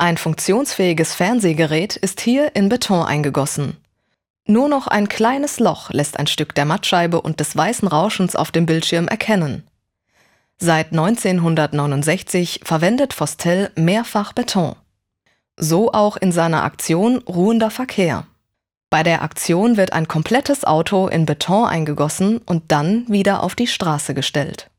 Ein funktionsfähiges Fernsehgerät ist hier in Beton eingegossen. Nur noch ein kleines Loch lässt ein Stück der Mattscheibe und des weißen Rauschens auf dem Bildschirm erkennen. Seit 1969 verwendet Vostell mehrfach Beton. So auch in seiner Aktion Ruhender Verkehr. Bei der Aktion wird ein komplettes Auto in Beton eingegossen und dann wieder auf die Straße gestellt.